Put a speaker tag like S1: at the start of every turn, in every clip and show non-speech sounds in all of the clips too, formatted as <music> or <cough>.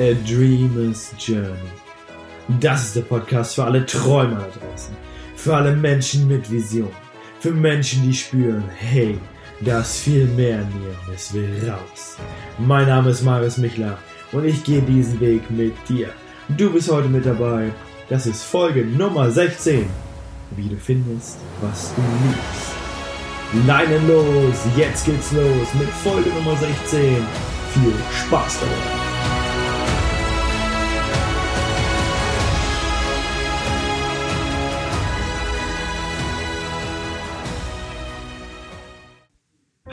S1: A Dreamer's Journey. Das ist der Podcast für alle Träumer da draußen. Für alle Menschen mit Vision. Für Menschen, die spüren, hey, da ist viel mehr in mir und es will raus. Mein Name ist Marius Michler und ich gehe diesen Weg mit dir. Du bist heute mit dabei. Das ist Folge Nummer 16. Wie du findest, was du liebst. Leinen los, jetzt geht's los mit Folge Nummer 16. Viel Spaß dabei.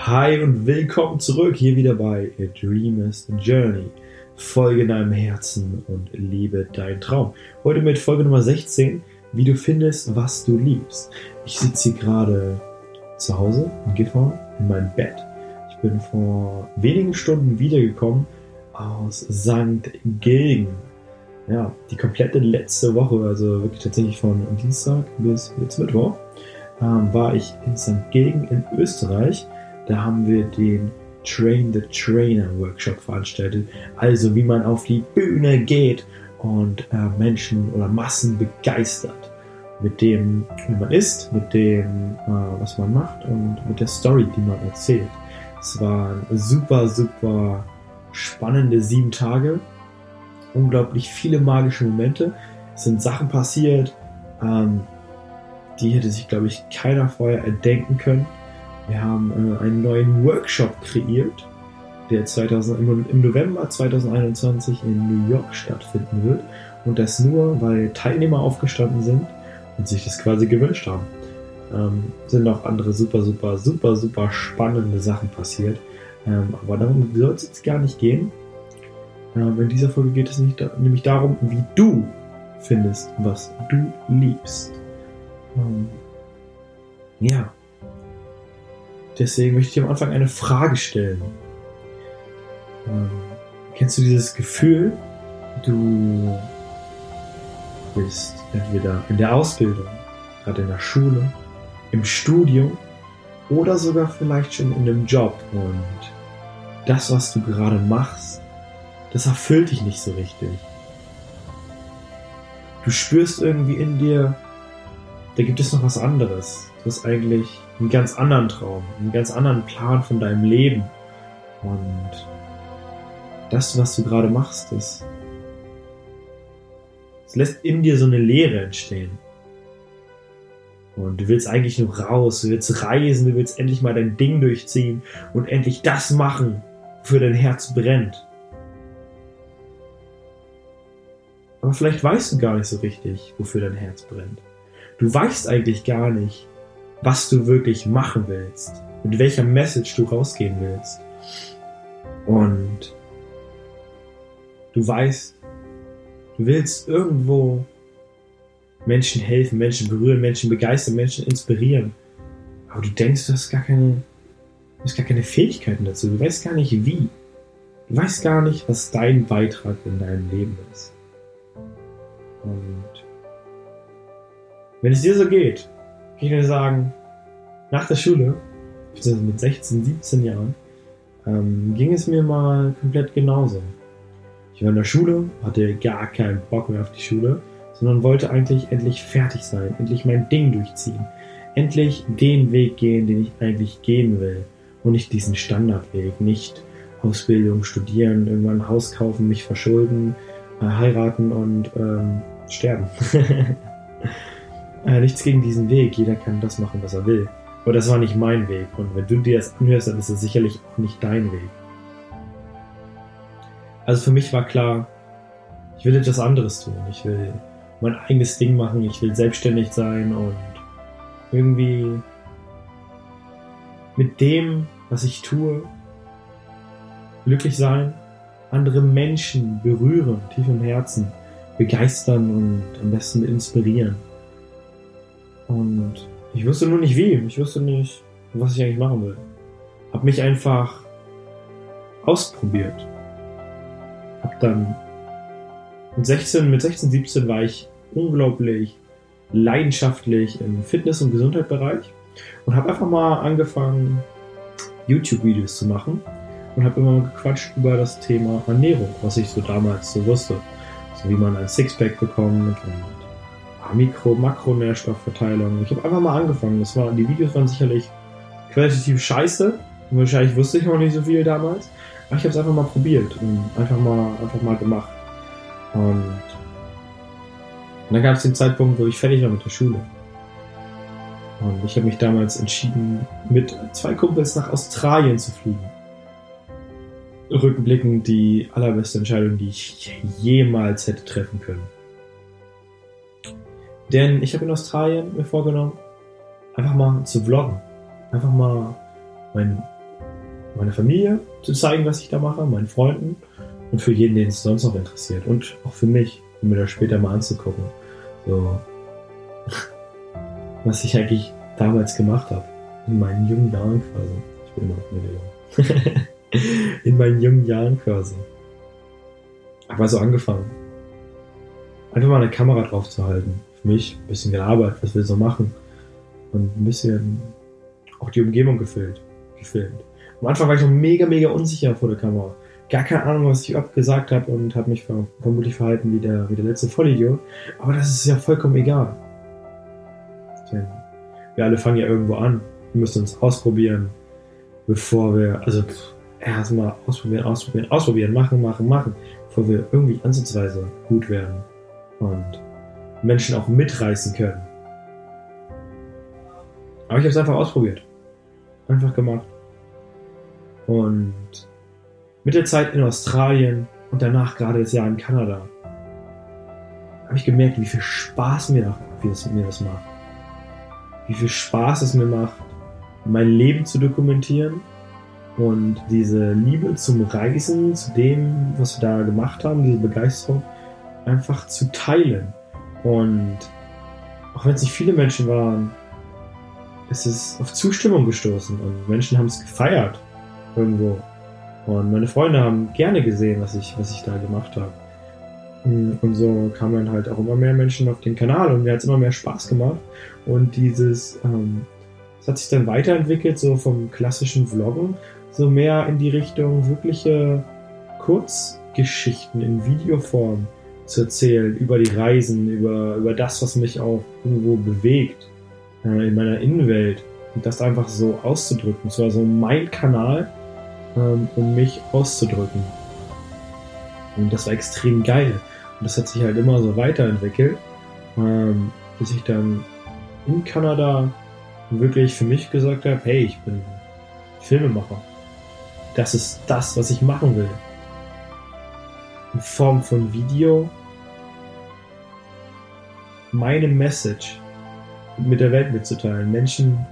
S1: Hi und willkommen zurück hier wieder bei A Dreamer's Journey. Folge deinem Herzen und liebe deinen Traum. Heute mit Folge Nummer 16, wie du findest, was du liebst. Ich sitze hier gerade zu Hause in Gifhorn in meinem Bett. Ich bin vor wenigen Stunden wiedergekommen aus St. Gilgen. Ja, die komplette letzte Woche, also wirklich tatsächlich von Dienstag bis jetzt Mittwoch, ähm, war ich in St. Gilgen in Österreich da haben wir den Train the Trainer Workshop veranstaltet. Also wie man auf die Bühne geht und äh, Menschen oder Massen begeistert. Mit dem, wie man ist, mit dem, äh, was man macht und mit der Story, die man erzählt. Es waren super, super spannende sieben Tage. Unglaublich viele magische Momente. Es sind Sachen passiert, ähm, die hätte sich, glaube ich, keiner vorher erdenken können. Wir haben äh, einen neuen Workshop kreiert, der 2000, im November 2021 in New York stattfinden wird. Und das nur, weil Teilnehmer aufgestanden sind und sich das quasi gewünscht haben. Ähm, sind auch andere super, super, super, super spannende Sachen passiert. Ähm, aber darum soll es jetzt gar nicht gehen. Ähm, in dieser Folge geht es nicht, nämlich darum, wie du findest, was du liebst. Ähm, ja, Deswegen möchte ich am Anfang eine Frage stellen. Ähm, kennst du dieses Gefühl, du bist entweder in der Ausbildung, gerade in der Schule, im Studium oder sogar vielleicht schon in einem Job und das, was du gerade machst, das erfüllt dich nicht so richtig. Du spürst irgendwie in dir, da gibt es noch was anderes. Hast eigentlich einen ganz anderen Traum, einen ganz anderen Plan von deinem Leben. Und das, was du gerade machst, das, lässt in dir so eine Leere entstehen. Und du willst eigentlich nur raus, du willst reisen, du willst endlich mal dein Ding durchziehen und endlich das machen, wofür dein Herz brennt. Aber vielleicht weißt du gar nicht so richtig, wofür dein Herz brennt. Du weißt eigentlich gar nicht, was du wirklich machen willst, mit welcher Message du rausgehen willst. Und du weißt, du willst irgendwo Menschen helfen, Menschen berühren, Menschen begeistern, Menschen inspirieren. Aber du denkst, du hast gar keine, du hast gar keine Fähigkeiten dazu. Du weißt gar nicht wie. Du weißt gar nicht, was dein Beitrag in deinem Leben ist. Und wenn es dir so geht, dir sagen, nach der Schule, mit 16, 17 Jahren, ähm, ging es mir mal komplett genauso. Ich war in der Schule, hatte gar keinen Bock mehr auf die Schule, sondern wollte eigentlich endlich fertig sein, endlich mein Ding durchziehen, endlich den Weg gehen, den ich eigentlich gehen will und nicht diesen Standardweg, nicht Ausbildung, studieren, irgendwann ein Haus kaufen, mich verschulden, äh, heiraten und ähm, sterben. <laughs> Äh, nichts gegen diesen Weg. Jeder kann das machen, was er will. Aber das war nicht mein Weg. Und wenn du dir das anhörst, dann ist es sicherlich auch nicht dein Weg. Also für mich war klar, ich will etwas anderes tun. Ich will mein eigenes Ding machen. Ich will selbstständig sein und irgendwie mit dem, was ich tue, glücklich sein, andere Menschen berühren, tief im Herzen, begeistern und am besten inspirieren. Und ich wusste nur nicht wie. Ich wusste nicht, was ich eigentlich machen will. Hab mich einfach ausprobiert. Hab dann mit 16, mit 16, 17 war ich unglaublich leidenschaftlich im Fitness- und Gesundheitsbereich und habe einfach mal angefangen, YouTube-Videos zu machen und habe immer gequatscht über das Thema Ernährung, was ich so damals so wusste. So wie man ein Sixpack bekommt und Mikro-, Makronährstoffverteilung. Ich habe einfach mal angefangen. Das war, die Videos waren sicherlich qualitativ scheiße. Wahrscheinlich wusste ich noch nicht so viel damals. Aber ich habe es einfach mal probiert und einfach mal, einfach mal gemacht. Und dann gab es den Zeitpunkt, wo ich fertig war mit der Schule. Und ich habe mich damals entschieden, mit zwei Kumpels nach Australien zu fliegen. Rückblickend die allerbeste Entscheidung, die ich jemals hätte treffen können. Denn ich habe in Australien mir vorgenommen, einfach mal zu vloggen. Einfach mal mein, meine Familie zu zeigen, was ich da mache, meinen Freunden und für jeden, den es sonst noch interessiert. Und auch für mich, um mir das später mal anzugucken. So, <laughs> was ich eigentlich damals gemacht habe. In meinen jungen Jahren quasi. Ich bin immer noch jung. <laughs> in meinen jungen Jahren quasi. Aber so angefangen. Einfach mal eine Kamera drauf zu halten. Mich ein bisschen gearbeitet, was wir so machen. Und ein bisschen auch die Umgebung gefilmt. gefilmt. Am Anfang war ich noch mega, mega unsicher vor der Kamera. Gar keine Ahnung, was ich gesagt habe und habe mich vermutlich verhalten wie der, wie der letzte Vollidiot. Aber das ist ja vollkommen egal. Denn wir alle fangen ja irgendwo an. Wir müssen uns ausprobieren, bevor wir, also erstmal ausprobieren, ausprobieren, ausprobieren, machen, machen, machen, bevor wir irgendwie ansatzweise gut werden und Menschen auch mitreißen können. Aber ich habe es einfach ausprobiert. Einfach gemacht. Und mit der Zeit in Australien und danach gerade das Jahr in Kanada habe ich gemerkt, wie viel Spaß mir, das, mir das macht. Wie viel Spaß es mir macht, mein Leben zu dokumentieren und diese Liebe zum Reisen, zu dem, was wir da gemacht haben, diese Begeisterung, einfach zu teilen. Und auch wenn es nicht viele Menschen waren, ist es auf Zustimmung gestoßen und Menschen haben es gefeiert irgendwo. Und meine Freunde haben gerne gesehen, was ich, was ich da gemacht habe. Und so kamen dann halt auch immer mehr Menschen auf den Kanal und mir hat es immer mehr Spaß gemacht. Und dieses, ähm, es hat sich dann weiterentwickelt, so vom klassischen Vloggen so mehr in die Richtung wirkliche Kurzgeschichten in Videoform zu erzählen über die Reisen, über, über das, was mich auch irgendwo bewegt äh, in meiner Innenwelt und das einfach so auszudrücken. Es war so mein Kanal, ähm, um mich auszudrücken. Und das war extrem geil. Und das hat sich halt immer so weiterentwickelt, ähm, bis ich dann in Kanada wirklich für mich gesagt habe, hey, ich bin Filmemacher. Das ist das, was ich machen will. In Form von Video meine Message mit der Welt mitzuteilen, Menschen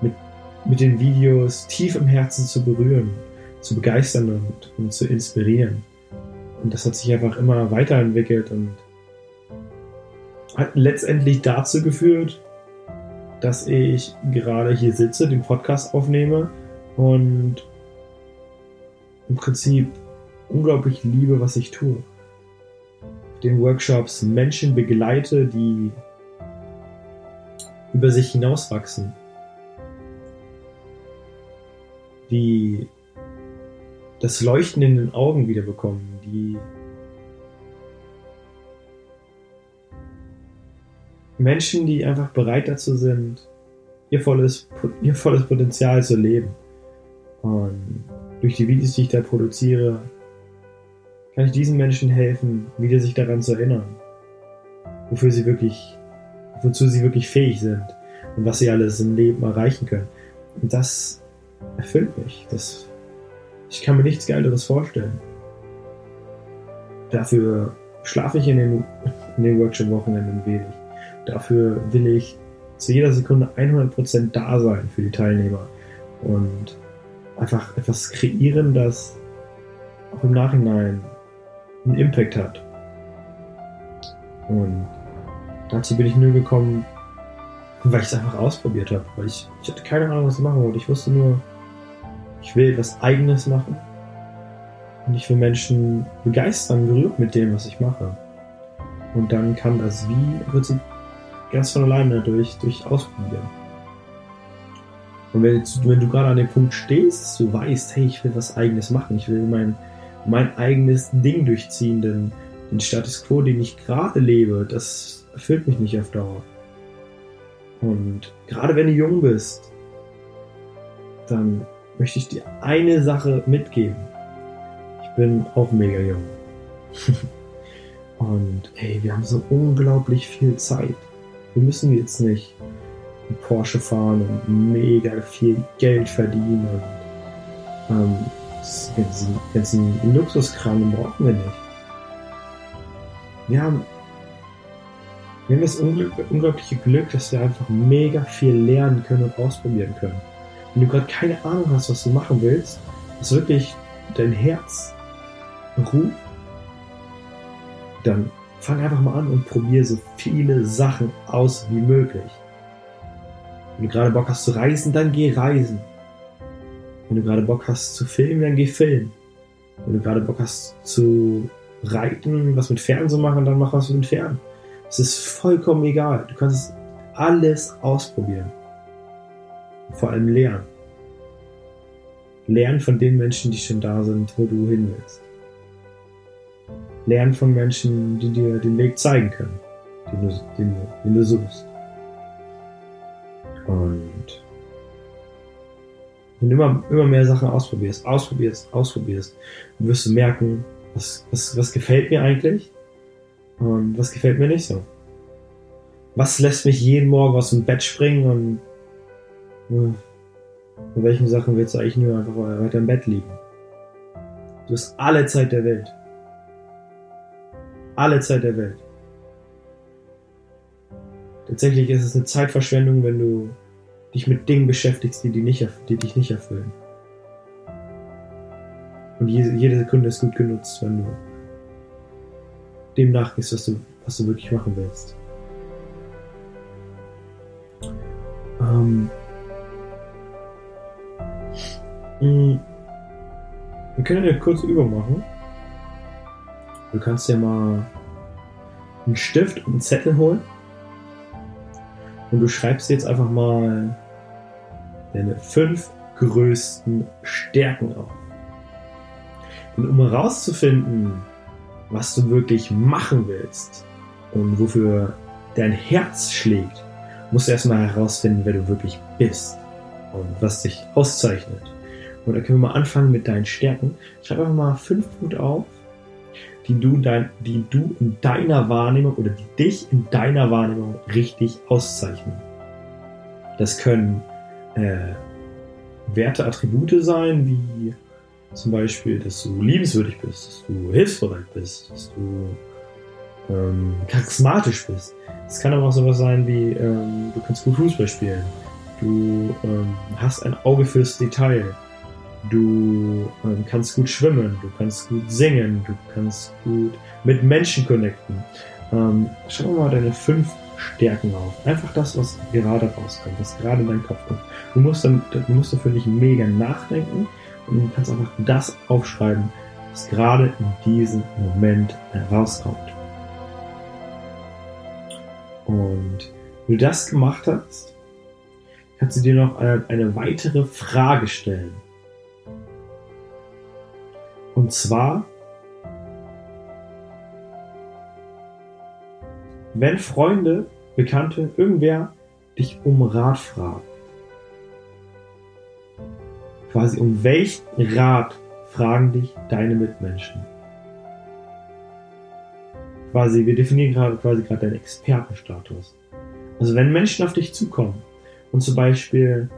S1: mit, mit den Videos tief im Herzen zu berühren, zu begeistern und, und zu inspirieren. Und das hat sich einfach immer weiterentwickelt und hat letztendlich dazu geführt, dass ich gerade hier sitze, den Podcast aufnehme und im Prinzip unglaublich liebe, was ich tue. Den Workshops Menschen begleite, die über sich hinauswachsen, die das Leuchten in den Augen wiederbekommen, die Menschen, die einfach bereit dazu sind, ihr volles, ihr volles Potenzial zu leben. Und durch die Videos, die ich da produziere, kann ich diesen Menschen helfen, wieder sich daran zu erinnern, wofür sie wirklich, wozu sie wirklich fähig sind und was sie alles im Leben erreichen können. Und das erfüllt mich. Das, ich kann mir nichts Geileres vorstellen. Dafür schlafe ich in den, in den Workshop-Wochenenden wenig. Dafür will ich zu jeder Sekunde 100% da sein für die Teilnehmer. Und einfach etwas kreieren, das auch im Nachhinein einen Impact hat. Und dazu bin ich nur gekommen, weil ich es einfach ausprobiert habe. Weil ich, ich hatte keine Ahnung, was ich machen wollte. Ich wusste nur, ich will etwas Eigenes machen. Und ich will Menschen begeistern, berührt mit dem, was ich mache. Und dann kann das Wie, wird sie ganz von alleine durch, durch Ausprobieren. Und wenn, wenn du gerade an dem Punkt stehst, dass du weißt, hey, ich will was eigenes machen, ich will mein, mein eigenes Ding durchziehen, denn den Status quo, den ich gerade lebe, das erfüllt mich nicht auf Dauer. Und gerade wenn du jung bist, dann möchte ich dir eine Sache mitgeben. Ich bin auch mega jung. <laughs> Und hey, wir haben so unglaublich viel Zeit. Wir müssen jetzt nicht einen Porsche fahren und mega viel Geld verdienen und ähm, ganzen, ganzen Luxuskram brauchen wir nicht. Wir haben, wir haben das unglaubliche Glück, dass wir einfach mega viel lernen können und ausprobieren können. Wenn du gerade keine Ahnung hast, was du machen willst, was wirklich dein Herz ruft, dann fang einfach mal an und probier so viele Sachen aus wie möglich. Wenn du gerade Bock hast zu reisen, dann geh reisen. Wenn du gerade Bock hast zu filmen, dann geh filmen. Wenn du gerade Bock hast zu reiten, was mit Pferden zu machen, dann mach was mit Pferden. Es ist vollkommen egal. Du kannst alles ausprobieren. Vor allem lernen. Lernen von den Menschen, die schon da sind, wo du hin willst. Lernen von Menschen, die dir den Weg zeigen können, den du, den, den du suchst. Und wenn du immer, immer mehr Sachen ausprobierst, ausprobierst, ausprobierst, wirst du merken, was, was, was gefällt mir eigentlich und was gefällt mir nicht so. Was lässt mich jeden Morgen aus dem Bett springen und äh, bei welchen Sachen willst du eigentlich nur einfach weiter im Bett liegen? Du hast alle Zeit der Welt. Alle Zeit der Welt. Tatsächlich ist es eine Zeitverschwendung, wenn du dich mit Dingen beschäftigst, die, die, nicht, die dich nicht erfüllen. Und jede, jede Sekunde ist gut genutzt, wenn du dem nachgehst, was du, was du wirklich machen willst. Ähm, hm. wir können eine kurze Übung machen. Du kannst dir mal einen Stift und einen Zettel holen. Und du schreibst jetzt einfach mal deine fünf größten Stärken auf. Und um herauszufinden, was du wirklich machen willst und wofür dein Herz schlägt, musst du erstmal herausfinden, wer du wirklich bist und was dich auszeichnet. Und da können wir mal anfangen mit deinen Stärken. Schreib einfach mal fünf Punkte auf, die du, dein, die du in deiner Wahrnehmung oder die dich in deiner Wahrnehmung richtig auszeichnen. Das können äh, Werte, Attribute sein, wie zum Beispiel, dass du liebenswürdig bist, dass du hilfsbereit bist, dass du ähm, charismatisch bist. Es kann aber auch sowas sein wie, ähm, du kannst gut Fußball spielen, du ähm, hast ein Auge fürs Detail, du ähm, kannst gut schwimmen, du kannst gut singen, du kannst gut mit Menschen connecten. Ähm, schau mal deine fünf Stärken auf. Einfach das, was gerade rauskommt, was gerade in deinem Kopf kommt. Du musst, dann, du musst dafür nicht mega nachdenken, und du kannst einfach das aufschreiben, was gerade in diesem Moment herauskommt. Und wenn du das gemacht hast, kannst du dir noch eine, eine weitere Frage stellen. Und zwar, wenn Freunde, Bekannte, irgendwer dich um Rat fragt, quasi um welchen Rat fragen dich deine Mitmenschen? Quasi, wir definieren gerade quasi gerade deinen Expertenstatus. Also wenn Menschen auf dich zukommen und zum Beispiel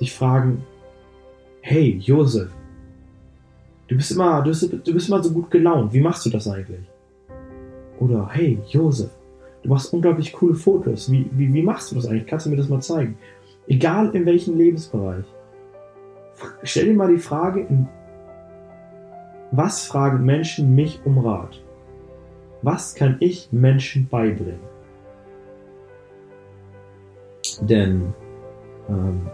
S1: dich fragen, hey Josef, du bist immer, du bist, du bist immer so gut gelaunt, wie machst du das eigentlich? Oder hey Josef, du machst unglaublich coole Fotos, wie, wie, wie machst du das eigentlich? Kannst du mir das mal zeigen? Egal in welchem Lebensbereich stell dir mal die Frage, was fragen Menschen mich um Rat? Was kann ich Menschen beibringen? Denn, ähm,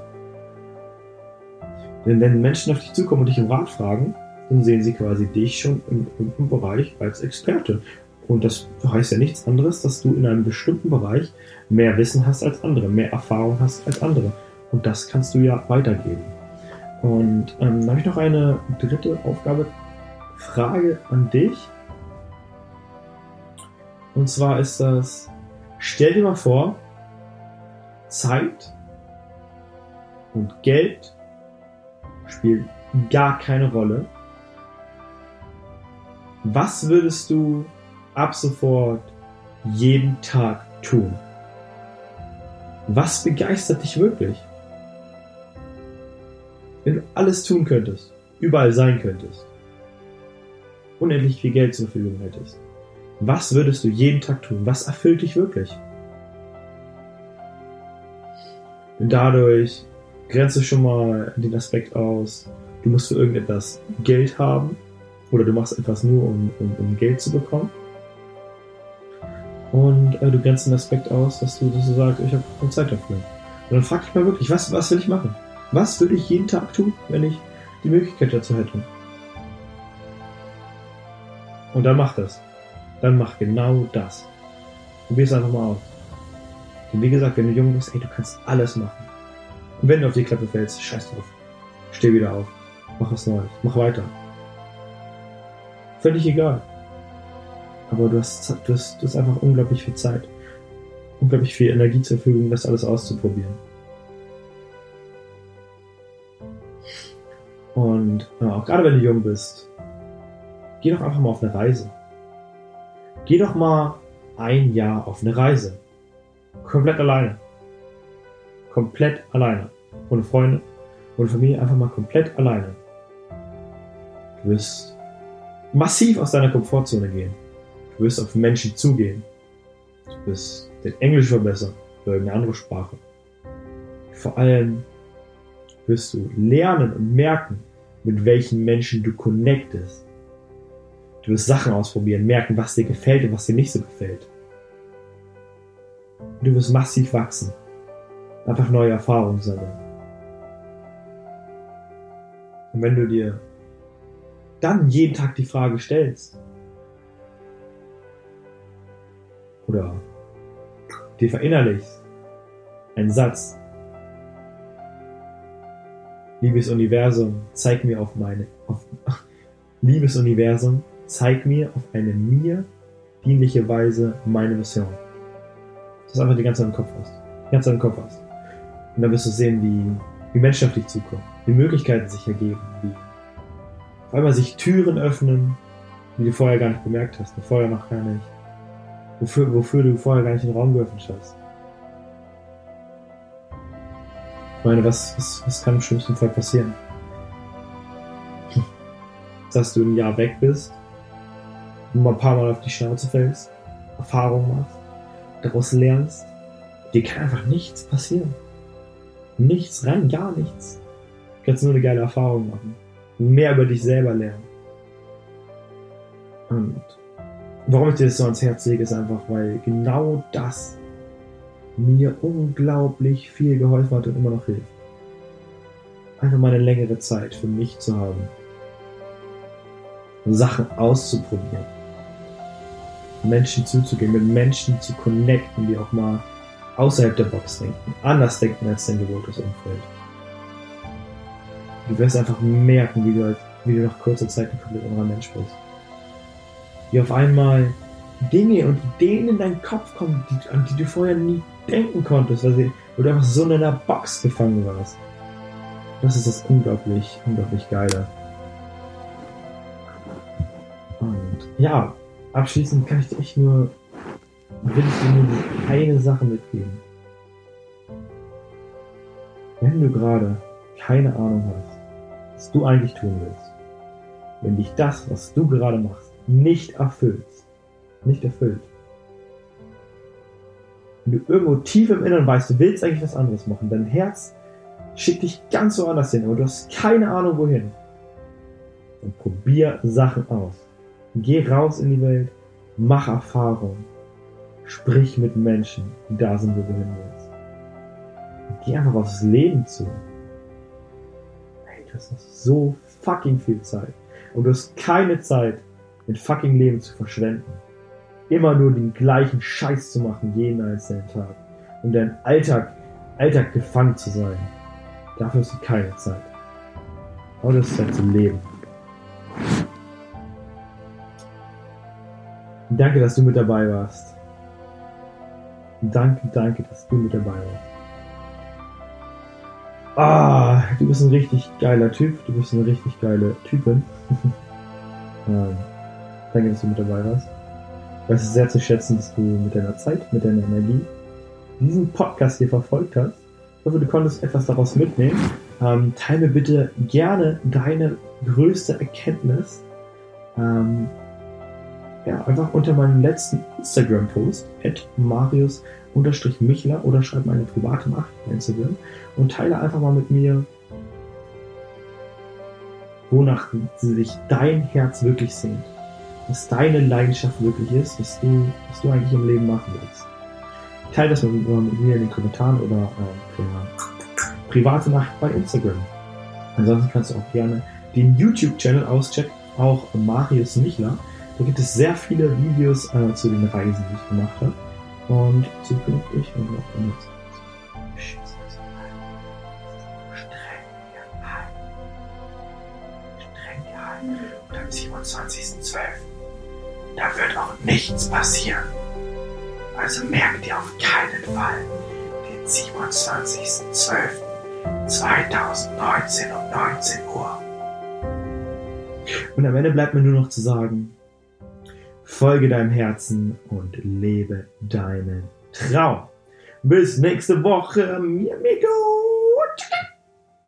S1: denn wenn Menschen auf dich zukommen und dich um Rat fragen, dann sehen sie quasi dich schon im, im, im Bereich als Experte. Und das heißt ja nichts anderes, dass du in einem bestimmten Bereich mehr Wissen hast als andere, mehr Erfahrung hast als andere. Und das kannst du ja weitergeben. Und ähm, dann habe ich noch eine dritte Aufgabe, Frage an dich. Und zwar ist das, stell dir mal vor, Zeit und Geld spielen gar keine Rolle. Was würdest du ab sofort jeden Tag tun? Was begeistert dich wirklich? Wenn du alles tun könntest, überall sein könntest, unendlich viel Geld zur Verfügung hättest, was würdest du jeden Tag tun? Was erfüllt dich wirklich? Und dadurch grenzt du schon mal den Aspekt aus, du musst für irgendetwas Geld haben oder du machst etwas nur, um, um, um Geld zu bekommen. Und äh, du grenzt den Aspekt aus, dass du, dass du sagst, ich habe keine Zeit dafür. Und dann frag dich mal wirklich, was, was will ich machen? Was würde ich jeden Tag tun, wenn ich die Möglichkeit dazu hätte? Und dann mach das. Dann mach genau das. Probier es einfach mal aus. Und wie gesagt, wenn du jung bist, ey, du kannst alles machen. Und wenn du auf die Klappe fällst, scheiß drauf. Steh wieder auf. Mach was Neues. Mach weiter. Völlig egal. Aber du hast, du hast, du hast einfach unglaublich viel Zeit. Unglaublich viel Energie zur Verfügung, das alles auszuprobieren. Und ja, auch gerade wenn du jung bist, geh doch einfach mal auf eine Reise. Geh doch mal ein Jahr auf eine Reise. Komplett alleine. Komplett alleine. Ohne Freunde, ohne Familie, einfach mal komplett alleine. Du wirst massiv aus deiner Komfortzone gehen. Du wirst auf Menschen zugehen. Du wirst den Englisch verbessern oder irgendeine andere Sprache. Vor allem wirst du lernen und merken, mit welchen Menschen du connectest. Du wirst Sachen ausprobieren, merken, was dir gefällt und was dir nicht so gefällt. Du wirst massiv wachsen. Einfach neue Erfahrungen sammeln. Und wenn du dir dann jeden Tag die Frage stellst, oder dir verinnerlichst, ein Satz, liebes Universum, zeig mir auf meine, auf, <laughs> liebes Universum, zeig mir auf eine mir dienliche Weise meine Mission. Das ist einfach die ganze Zeit im Kopf hast. Die ganze Zeit im Kopf hast. Und dann wirst du sehen, wie, wie Menschen auf dich zukommen, wie Möglichkeiten sich ergeben, wie auf einmal sich Türen öffnen, die du vorher gar nicht bemerkt hast, vorher noch gar nicht, wofür, wofür du vorher gar nicht den Raum geöffnet hast. Ich meine, was, was, was kann im schlimmsten Fall passieren? Dass du ein Jahr weg bist, mal ein paar Mal auf die Schnauze fällst, Erfahrung machst, daraus lernst. Dir kann einfach nichts passieren. Nichts, rein gar nichts. Du kannst nur eine geile Erfahrung machen. Mehr über dich selber lernen. Und warum ich dir das so ans Herz lege, ist einfach, weil genau das mir unglaublich viel geholfen hat und immer noch hilft. Einfach mal eine längere Zeit für mich zu haben. Sachen auszuprobieren. Menschen zuzugehen, mit Menschen zu connecten, die auch mal außerhalb der Box denken, anders denken als dein gewohntes Umfeld. Du wirst einfach merken, wie du, halt, wie du nach kurzer Zeit ein komplett anderer Mensch bist. Wie auf einmal Dinge und Ideen in deinen Kopf kommen, die, an die du vorher nie denken konntest, weil, sie, weil du einfach so in einer Box gefangen warst. Das ist das unglaublich, unglaublich Geile. Und ja, abschließend kann ich dir echt nur, will ich dir nur eine Sache mitgeben. Wenn du gerade keine Ahnung hast, was du eigentlich tun willst, wenn dich das, was du gerade machst, nicht erfüllst, nicht erfüllt, wenn du irgendwo tief im Inneren weißt, du willst eigentlich was anderes machen, dein Herz schickt dich ganz woanders hin, aber du hast keine Ahnung wohin, dann probier Sachen aus. Geh raus in die Welt, mach Erfahrung, sprich mit Menschen, die da sind, wo du hin willst. geh einfach aufs Leben zu. Hast noch so fucking viel Zeit. Und du hast keine Zeit, mit fucking Leben zu verschwenden immer nur den gleichen Scheiß zu machen, jeden einzelnen Tag. Und dein Alltag, Alltag gefangen zu sein. Dafür hast du keine Zeit. Aber das ist Zeit zu leben. Danke, dass du mit dabei warst. Danke, danke, dass du mit dabei warst. Ah, du bist ein richtig geiler Typ. Du bist eine richtig geile Typin. <laughs> ähm, danke, dass du mit dabei warst. Ich weiß es sehr zu schätzen, dass du mit deiner Zeit, mit deiner Energie diesen Podcast hier verfolgt hast. Ich hoffe, du konntest etwas daraus mitnehmen. Ähm, teile mir bitte gerne deine größte Erkenntnis. Ähm, ja, einfach unter meinem letzten Instagram-Post, at marius-michler oder schreib meine private Nachricht bei Instagram und teile einfach mal mit mir, wonach sich dein Herz wirklich sehnt. Was deine Leidenschaft wirklich ist, was du, was du eigentlich im Leben machen willst. Teile das mit, mit mir in den Kommentaren oder äh, per private Nachricht bei Instagram. Ansonsten kannst du auch gerne den YouTube-Channel auschecken, auch Marius Michler. Da gibt es sehr viele Videos äh, zu den Reisen, die ich gemacht habe. Und zukünftig und auch der Und am 27.12. Da wird auch nichts passieren. Also merkt ihr auf keinen Fall den 27.12.2019 um 19 Uhr. Und am Ende bleibt mir nur noch zu sagen, folge deinem Herzen und lebe deinen Traum. Bis nächste Woche, mi amigo.